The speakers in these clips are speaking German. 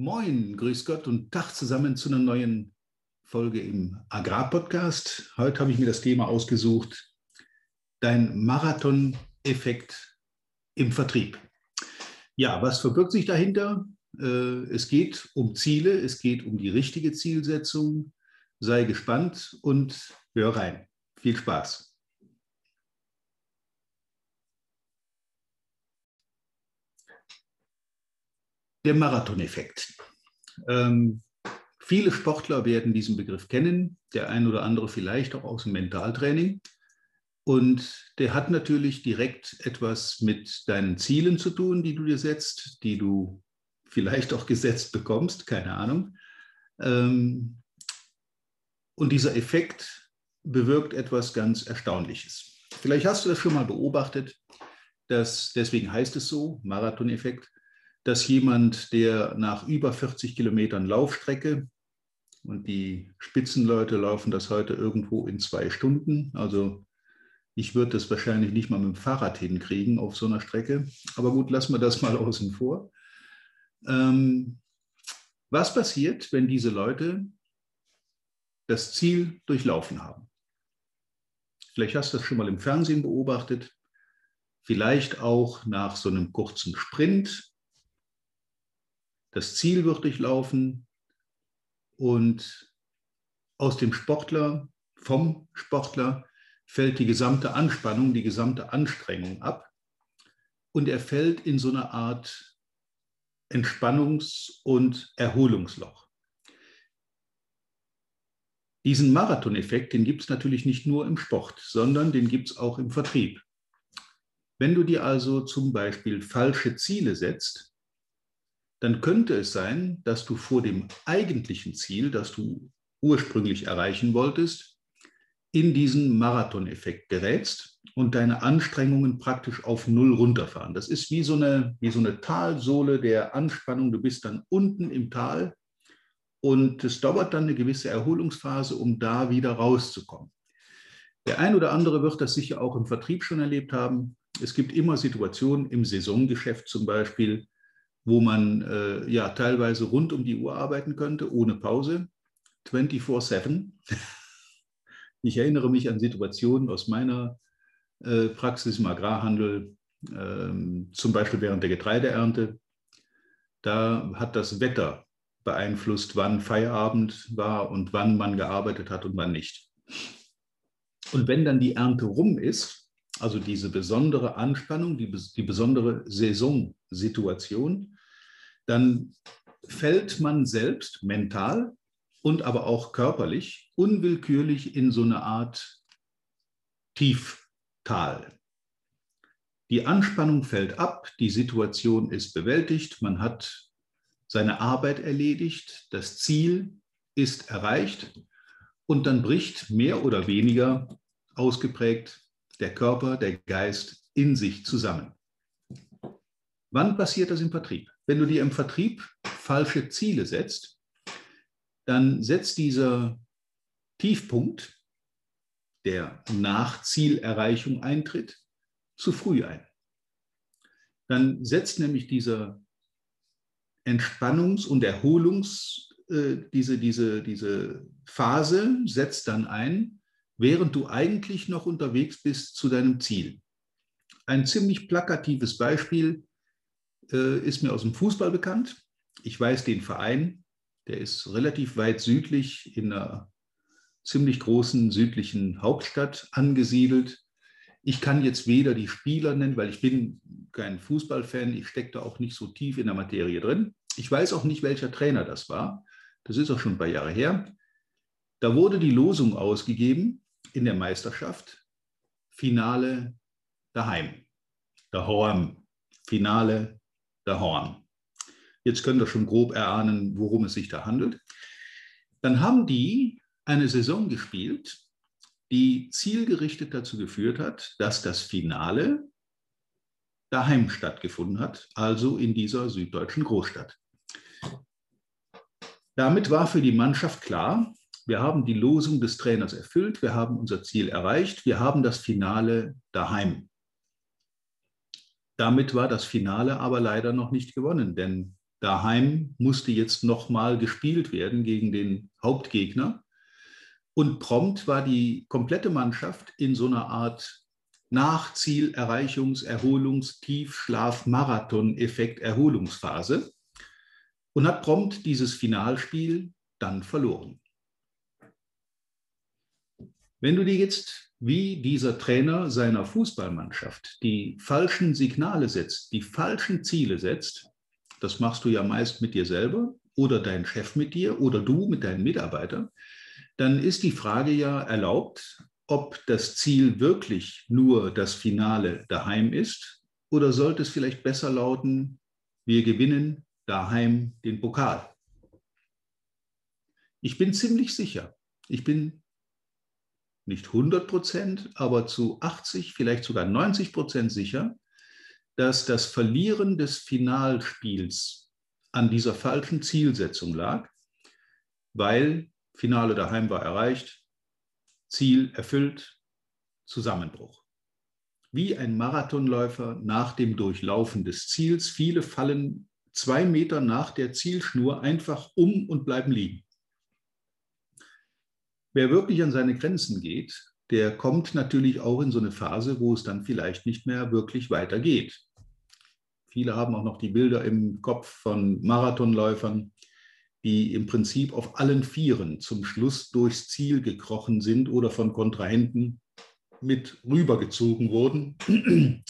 Moin, grüß Gott und Tag zusammen zu einer neuen Folge im Agrarpodcast. Heute habe ich mir das Thema ausgesucht, dein Marathon-Effekt im Vertrieb. Ja, was verbirgt sich dahinter? Äh, es geht um Ziele, es geht um die richtige Zielsetzung. Sei gespannt und hör rein. Viel Spaß. Der Marathoneffekt. Ähm, viele Sportler werden diesen Begriff kennen, der ein oder andere vielleicht auch aus dem Mentaltraining. Und der hat natürlich direkt etwas mit deinen Zielen zu tun, die du dir setzt, die du vielleicht auch gesetzt bekommst, keine Ahnung. Ähm, und dieser Effekt bewirkt etwas ganz Erstaunliches. Vielleicht hast du das schon mal beobachtet, dass, deswegen heißt es so, Marathoneffekt, dass jemand, der nach über 40 Kilometern Laufstrecke, und die Spitzenleute laufen das heute irgendwo in zwei Stunden, also ich würde das wahrscheinlich nicht mal mit dem Fahrrad hinkriegen auf so einer Strecke, aber gut, lassen wir das mal außen vor. Ähm, was passiert, wenn diese Leute das Ziel durchlaufen haben? Vielleicht hast du das schon mal im Fernsehen beobachtet, vielleicht auch nach so einem kurzen Sprint das Ziel wird durchlaufen und aus dem Sportler, vom Sportler fällt die gesamte Anspannung, die gesamte Anstrengung ab und er fällt in so eine Art Entspannungs- und Erholungsloch. Diesen Marathoneffekt, den gibt es natürlich nicht nur im Sport, sondern den gibt es auch im Vertrieb. Wenn du dir also zum Beispiel falsche Ziele setzt, dann könnte es sein, dass du vor dem eigentlichen Ziel, das du ursprünglich erreichen wolltest, in diesen Marathoneffekt gerätst und deine Anstrengungen praktisch auf Null runterfahren. Das ist wie so, eine, wie so eine Talsohle der Anspannung. Du bist dann unten im Tal und es dauert dann eine gewisse Erholungsphase, um da wieder rauszukommen. Der ein oder andere wird das sicher auch im Vertrieb schon erlebt haben. Es gibt immer Situationen im Saisongeschäft zum Beispiel, wo man äh, ja teilweise rund um die Uhr arbeiten könnte, ohne Pause, 24-7. Ich erinnere mich an Situationen aus meiner äh, Praxis im Agrarhandel, äh, zum Beispiel während der Getreideernte. Da hat das Wetter beeinflusst, wann Feierabend war und wann man gearbeitet hat und wann nicht. Und wenn dann die Ernte rum ist, also diese besondere Anspannung, die, die besondere Saisonsituation, dann fällt man selbst mental und aber auch körperlich unwillkürlich in so eine Art Tieftal. Die Anspannung fällt ab, die Situation ist bewältigt, man hat seine Arbeit erledigt, das Ziel ist erreicht und dann bricht mehr oder weniger ausgeprägt der Körper, der Geist in sich zusammen. Wann passiert das im Vertrieb? Wenn du dir im Vertrieb falsche Ziele setzt, dann setzt dieser Tiefpunkt, der nach Zielerreichung eintritt, zu früh ein. Dann setzt nämlich dieser Entspannungs- und Erholungs, äh, diese, diese, diese Phase setzt dann ein, während du eigentlich noch unterwegs bist zu deinem Ziel. Ein ziemlich plakatives Beispiel äh, ist mir aus dem Fußball bekannt. Ich weiß den Verein, der ist relativ weit südlich in einer ziemlich großen südlichen Hauptstadt angesiedelt. Ich kann jetzt weder die Spieler nennen, weil ich bin kein Fußballfan, ich stecke da auch nicht so tief in der Materie drin. Ich weiß auch nicht, welcher Trainer das war. Das ist auch schon ein paar Jahre her. Da wurde die Losung ausgegeben, in der Meisterschaft. Finale daheim. Daheim. Finale daheim. Jetzt könnt ihr schon grob erahnen, worum es sich da handelt. Dann haben die eine Saison gespielt, die zielgerichtet dazu geführt hat, dass das Finale daheim stattgefunden hat, also in dieser süddeutschen Großstadt. Damit war für die Mannschaft klar, wir haben die Losung des Trainers erfüllt, wir haben unser Ziel erreicht, wir haben das Finale daheim. Damit war das Finale aber leider noch nicht gewonnen, denn daheim musste jetzt nochmal gespielt werden gegen den Hauptgegner. Und prompt war die komplette Mannschaft in so einer Art Nachzielerreichungs-, Erholungs-, Tiefschlaf-, Marathon-Effekt, Erholungsphase und hat prompt dieses Finalspiel dann verloren. Wenn du dir jetzt wie dieser Trainer seiner Fußballmannschaft die falschen Signale setzt, die falschen Ziele setzt, das machst du ja meist mit dir selber oder dein Chef mit dir oder du mit deinen Mitarbeitern, dann ist die Frage ja erlaubt, ob das Ziel wirklich nur das Finale daheim ist oder sollte es vielleicht besser lauten, wir gewinnen daheim den Pokal. Ich bin ziemlich sicher, ich bin nicht 100 Prozent, aber zu 80, vielleicht sogar 90 Prozent sicher, dass das Verlieren des Finalspiels an dieser falschen Zielsetzung lag, weil Finale daheim war erreicht, Ziel erfüllt, Zusammenbruch. Wie ein Marathonläufer nach dem Durchlaufen des Ziels. Viele fallen zwei Meter nach der Zielschnur einfach um und bleiben liegen. Wer wirklich an seine Grenzen geht, der kommt natürlich auch in so eine Phase, wo es dann vielleicht nicht mehr wirklich weitergeht. Viele haben auch noch die Bilder im Kopf von Marathonläufern, die im Prinzip auf allen Vieren zum Schluss durchs Ziel gekrochen sind oder von Kontrahenten mit rübergezogen wurden,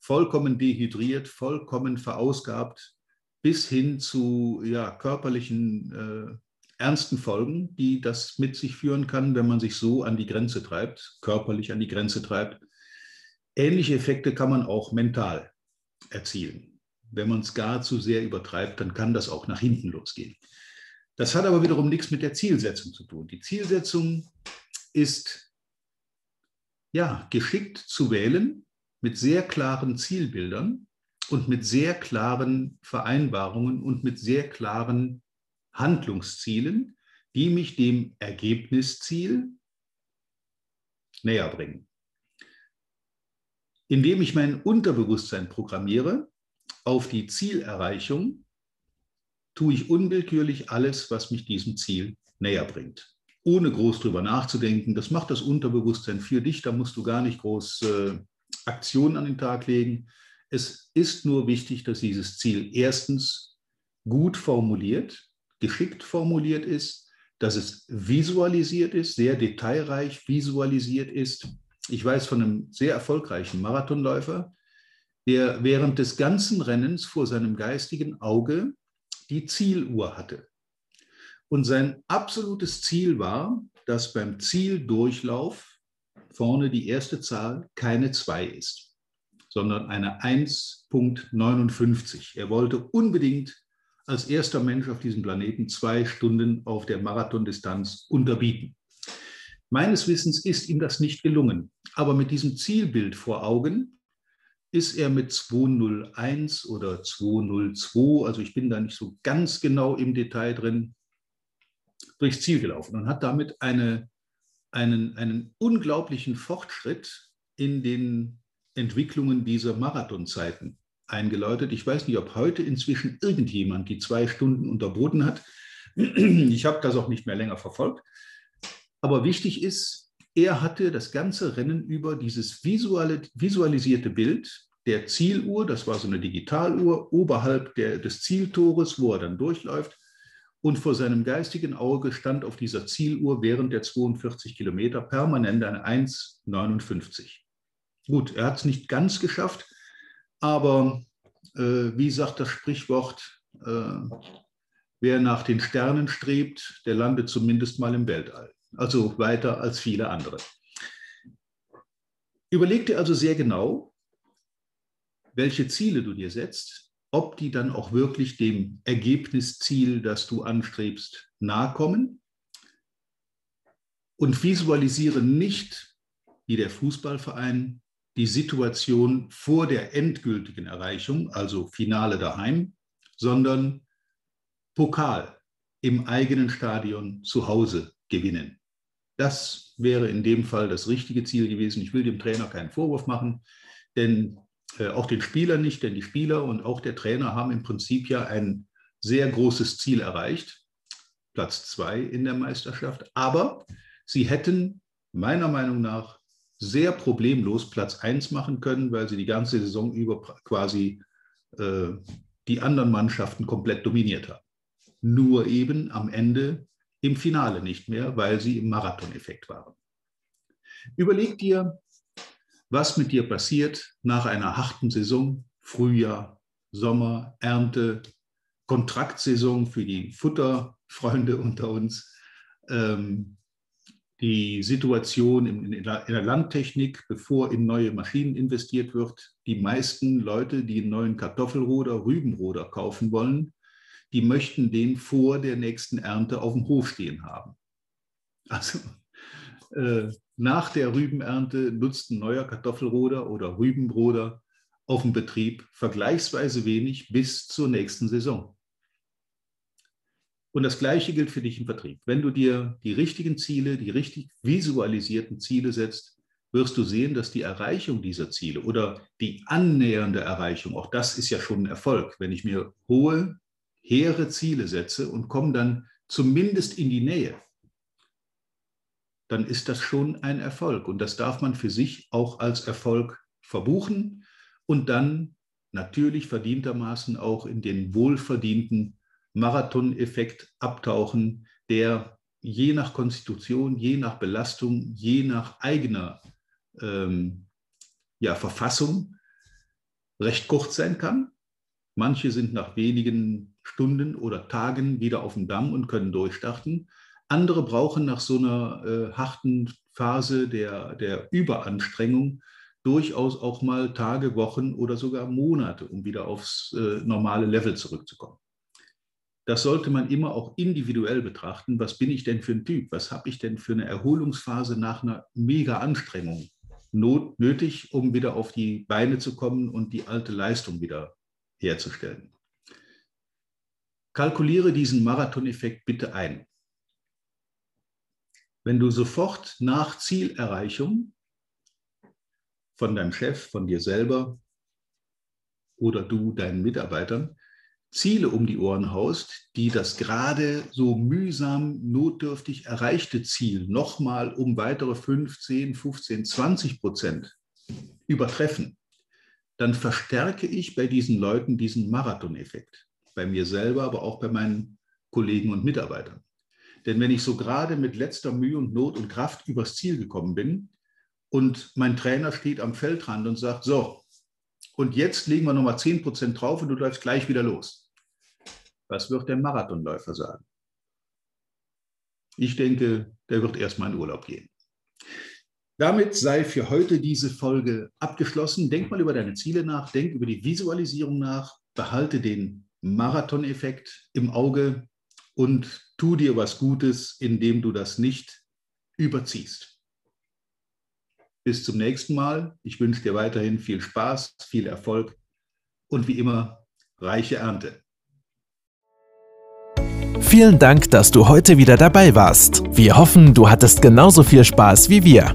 vollkommen dehydriert, vollkommen verausgabt, bis hin zu ja, körperlichen äh, ernsten Folgen, die das mit sich führen kann, wenn man sich so an die Grenze treibt, körperlich an die Grenze treibt. Ähnliche Effekte kann man auch mental erzielen. Wenn man es gar zu sehr übertreibt, dann kann das auch nach hinten losgehen. Das hat aber wiederum nichts mit der Zielsetzung zu tun. Die Zielsetzung ist ja geschickt zu wählen mit sehr klaren Zielbildern und mit sehr klaren Vereinbarungen und mit sehr klaren Handlungszielen, die mich dem Ergebnisziel näher bringen. Indem ich mein Unterbewusstsein programmiere auf die Zielerreichung, tue ich unwillkürlich alles, was mich diesem Ziel näher bringt. Ohne groß drüber nachzudenken. Das macht das Unterbewusstsein für dich. Da musst du gar nicht groß äh, Aktionen an den Tag legen. Es ist nur wichtig, dass dieses Ziel erstens gut formuliert, geschickt formuliert ist, dass es visualisiert ist, sehr detailreich visualisiert ist. Ich weiß von einem sehr erfolgreichen Marathonläufer, der während des ganzen Rennens vor seinem geistigen Auge die Zieluhr hatte. Und sein absolutes Ziel war, dass beim Zieldurchlauf vorne die erste Zahl keine 2 ist sondern eine 1.59. Er wollte unbedingt als erster Mensch auf diesem Planeten zwei Stunden auf der Marathondistanz unterbieten. Meines Wissens ist ihm das nicht gelungen, aber mit diesem Zielbild vor Augen ist er mit 201 oder 202, also ich bin da nicht so ganz genau im Detail drin, durchs Ziel gelaufen und hat damit eine, einen, einen unglaublichen Fortschritt in den Entwicklungen dieser Marathonzeiten eingeläutet. Ich weiß nicht, ob heute inzwischen irgendjemand die zwei Stunden unterboten hat. Ich habe das auch nicht mehr länger verfolgt. Aber wichtig ist, er hatte das ganze Rennen über dieses visuelle, visualisierte Bild der Zieluhr, das war so eine Digitaluhr, oberhalb der, des Zieltores, wo er dann durchläuft. Und vor seinem geistigen Auge stand auf dieser Zieluhr während der 42 Kilometer permanent eine 1,59. Gut, er hat es nicht ganz geschafft, aber äh, wie sagt das Sprichwort, äh, wer nach den Sternen strebt, der landet zumindest mal im Weltall. Also weiter als viele andere. Überleg dir also sehr genau, welche Ziele du dir setzt, ob die dann auch wirklich dem Ergebnisziel, das du anstrebst, nahe kommen. Und visualisiere nicht, wie der Fußballverein die Situation vor der endgültigen Erreichung, also Finale daheim, sondern Pokal im eigenen Stadion zu Hause gewinnen. Das wäre in dem Fall das richtige Ziel gewesen. Ich will dem Trainer keinen Vorwurf machen, denn äh, auch den Spielern nicht, denn die Spieler und auch der Trainer haben im Prinzip ja ein, sehr großes Ziel erreicht, Platz zwei in der Meisterschaft, aber sie hätten meiner Meinung nach sehr problemlos Platz eins machen können, weil sie die ganze Saison über quasi äh, die anderen Mannschaften komplett dominiert haben. Nur eben am Ende im Finale nicht mehr, weil sie im Marathoneffekt waren. Überleg dir, was mit dir passiert nach einer harten Saison, Frühjahr, Sommer, Ernte, Kontraktsaison für die Futterfreunde unter uns, ähm, die Situation in, in, der, Landtechnik, bevor in neue Maschinen investiert wird. Die meisten Leute, die einen neuen Kartoffelroder, Rübenroder kaufen wollen, die möchten den vor der nächsten Ernte auf dem Hof stehen haben. Also äh, nach der Rübenernte nutzt ein neuer Kartoffelroder oder Rübenroder auf dem Betrieb vergleichsweise wenig bis zur nächsten Saison. Und das Gleiche gilt für dich im Vertrieb. Wenn du dir die richtigen Ziele, die richtig visualisierten Ziele setzt, wirst du sehen, dass die Erreichung dieser Ziele oder die annähernde Erreichung, auch das ist ja schon ein Erfolg, wenn ich mir hohe, hehre Ziele setze und komme dann zumindest in die Nähe, dann ist das schon ein Erfolg. Und das darf man für sich auch als Erfolg verbuchen und dann natürlich verdientermaßen auch in den wohlverdienten Marathon-Effekt abtauchen, der je nach Konstitution, je nach Belastung, je nach eigener ähm, ja, Verfassung recht kurz sein kann. Manche sind nach wenigen Stunden oder Tagen wieder auf dem Damm und können durchstarten. Andere brauchen nach so einer äh, harten Phase der, der Überanstrengung durchaus auch mal Tage, Wochen oder sogar Monate, um wieder aufs äh, normale Level zurückzukommen das sollte man immer auch individuell betrachten. Was bin ich denn für ein Typ? Was habe ich denn für eine Erholungsphase nach einer mega Anstrengung not nötig, um wieder auf die Beine zu kommen und die alte Leistung wieder herzustellen? Kalkuliere diesen Marathoneffekt bitte ein. Wenn du sofort nach Zielerreichung von deinem Chef, von dir selber oder du deinen Mitarbeitern Ziele um die Ohren haust, die das gerade so mühsam notdürftig erreichte Ziel nochmal um weitere 15, 15, 20 Prozent übertreffen, dann verstärke ich bei diesen Leuten diesen Marathoneffekt. Bei mir selber, aber auch bei meinen Kollegen und Mitarbeitern. Denn wenn ich so gerade mit letzter Mühe und Not und Kraft übers Ziel gekommen bin und mein Trainer steht am Feldrand und sagt, so, und jetzt legen wir nochmal 10 Prozent drauf und du läufst gleich wieder los was wird der Marathonläufer sagen? Ich denke, der wird erstmal in Urlaub gehen. Damit sei für heute diese Folge abgeschlossen. Denk mal über deine Ziele nach, denk über die Visualisierung nach, behalte den Marathoneffekt im Auge und tu dir was Gutes, indem du das nicht überziehst. Bis zum nächsten Mal. Ich wünsche dir weiterhin viel Spaß, viel Erfolg und wie immer reiche Ernte. Vielen Dank, dass du heute wieder dabei warst. Wir hoffen, du hattest genauso viel Spaß wie wir.